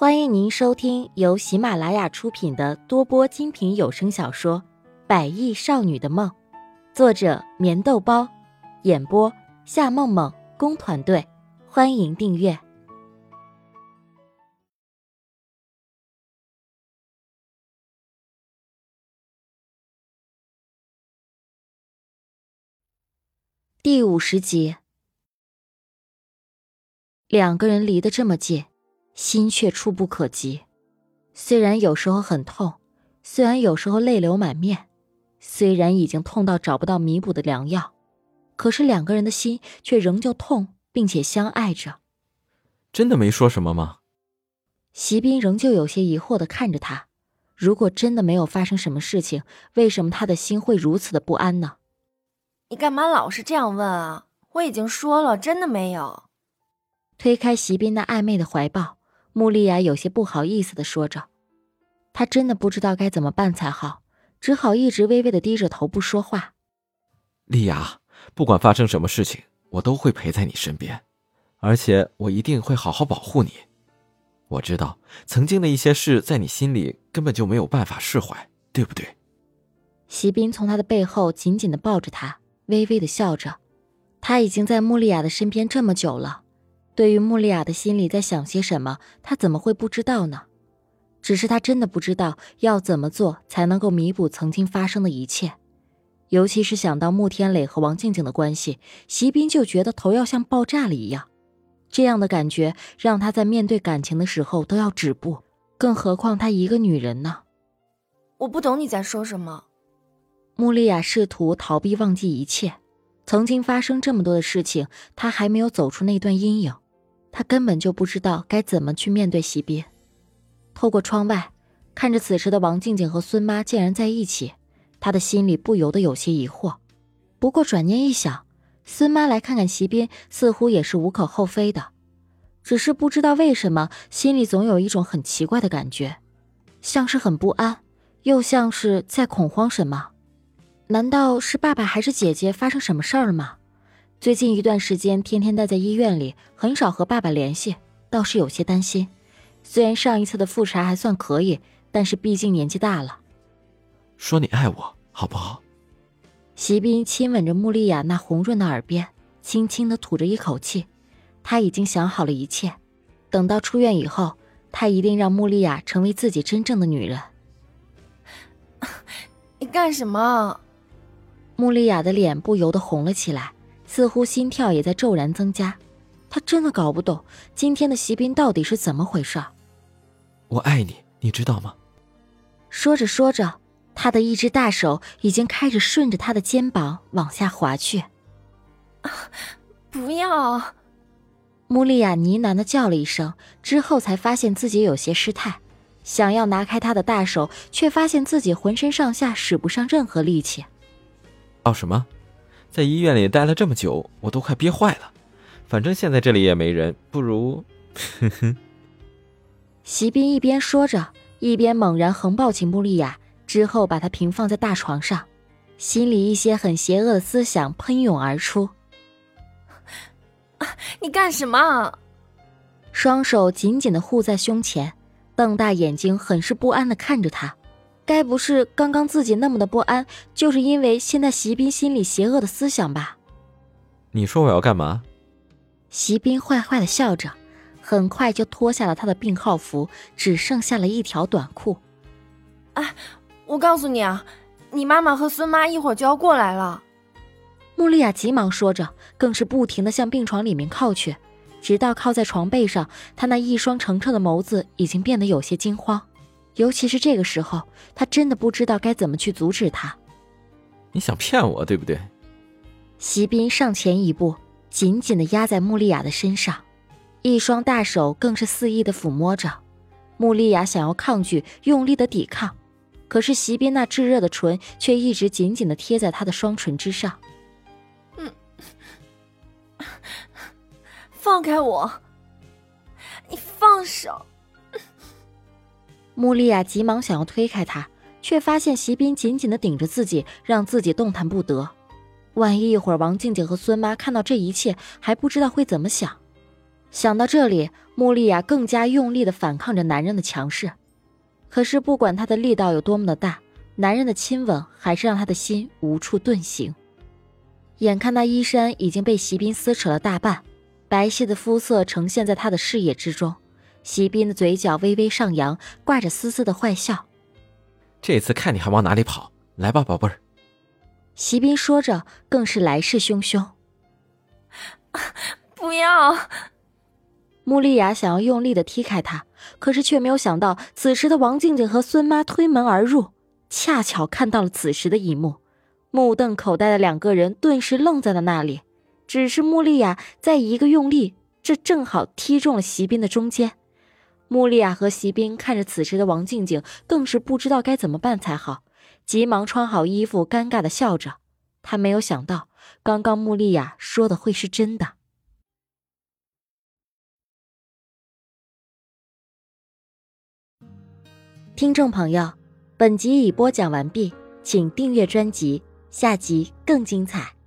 欢迎您收听由喜马拉雅出品的多播精品有声小说《百亿少女的梦》，作者：棉豆包，演播：夏梦梦工团队。欢迎订阅第五十集。两个人离得这么近。心却触不可及，虽然有时候很痛，虽然有时候泪流满面，虽然已经痛到找不到弥补的良药，可是两个人的心却仍旧痛，并且相爱着。真的没说什么吗？席斌仍旧有些疑惑的看着他。如果真的没有发生什么事情，为什么他的心会如此的不安呢？你干嘛老是这样问啊？我已经说了，真的没有。推开席斌那暧昧的怀抱。穆丽亚有些不好意思的说着，她真的不知道该怎么办才好，只好一直微微的低着头不说话。丽亚，不管发生什么事情，我都会陪在你身边，而且我一定会好好保护你。我知道曾经的一些事在你心里根本就没有办法释怀，对不对？席斌从他的背后紧紧的抱着他，微微的笑着。他已经在穆丽亚的身边这么久了。对于穆丽亚的心里在想些什么，他怎么会不知道呢？只是他真的不知道要怎么做才能够弥补曾经发生的一切，尤其是想到穆天磊和王静静的关系，席斌就觉得头要像爆炸了一样。这样的感觉让他在面对感情的时候都要止步，更何况她一个女人呢？我不懂你在说什么。穆丽亚试图逃避忘记一切，曾经发生这么多的事情，她还没有走出那段阴影。他根本就不知道该怎么去面对席斌。透过窗外，看着此时的王静静和孙妈竟然在一起，他的心里不由得有些疑惑。不过转念一想，孙妈来看看席斌，似乎也是无可厚非的。只是不知道为什么，心里总有一种很奇怪的感觉，像是很不安，又像是在恐慌什么。难道是爸爸还是姐姐发生什么事儿了吗？最近一段时间，天天待在医院里，很少和爸爸联系，倒是有些担心。虽然上一次的复查还算可以，但是毕竟年纪大了。说你爱我，好不好？席斌亲吻着穆丽亚那红润的耳边，轻轻的吐着一口气。他已经想好了一切，等到出院以后，他一定让穆丽亚成为自己真正的女人。你干什么？穆丽亚的脸不由得红了起来。似乎心跳也在骤然增加，他真的搞不懂今天的席斌到底是怎么回事。我爱你，你知道吗？说着说着，他的一只大手已经开始顺着他的肩膀往下滑去。不要！穆丽亚呢喃的叫了一声，之后才发现自己有些失态，想要拿开他的大手，却发现自己浑身上下使不上任何力气。哦，什么？在医院里待了这么久，我都快憋坏了。反正现在这里也没人，不如……哼哼。席斌一边说着，一边猛然横抱起穆丽亚，之后把她平放在大床上，心里一些很邪恶的思想喷涌而出。你干什么？双手紧紧的护在胸前，瞪大眼睛，很是不安的看着他。该不是刚刚自己那么的不安，就是因为现在席斌心里邪恶的思想吧？你说我要干嘛？席斌坏坏的笑着，很快就脱下了他的病号服，只剩下了一条短裤。哎，我告诉你啊，你妈妈和孙妈一会儿就要过来了。穆丽亚急忙说着，更是不停的向病床里面靠去，直到靠在床背上，她那一双澄澈的眸子已经变得有些惊慌。尤其是这个时候，他真的不知道该怎么去阻止他。你想骗我，对不对？席斌上前一步，紧紧的压在穆丽亚的身上，一双大手更是肆意的抚摸着。穆丽亚想要抗拒，用力的抵抗，可是席斌那炙热的唇却一直紧紧的贴在她的双唇之上。嗯，放开我！你放手！穆丽亚急忙想要推开他，却发现席斌紧紧的顶着自己，让自己动弹不得。万一一会儿王静静和孙妈看到这一切，还不知道会怎么想。想到这里，穆丽亚更加用力的反抗着男人的强势。可是不管她的力道有多么的大，男人的亲吻还是让她的心无处遁形。眼看那衣衫已经被席斌撕扯了大半，白皙的肤色呈现在他的视野之中。席斌的嘴角微微上扬，挂着丝丝的坏笑。这次看你还往哪里跑！来吧，宝贝儿。席斌说着，更是来势汹汹。不要！穆丽雅想要用力的踢开他，可是却没有想到，此时的王静静和孙妈推门而入，恰巧看到了此时的一幕，目瞪口呆的两个人顿时愣在了那里。只是穆丽雅再一个用力，这正好踢中了席斌的中间。穆丽亚和席斌看着此时的王静静，更是不知道该怎么办才好，急忙穿好衣服，尴尬的笑着。他没有想到，刚刚穆丽亚说的会是真的。听众朋友，本集已播讲完毕，请订阅专辑，下集更精彩。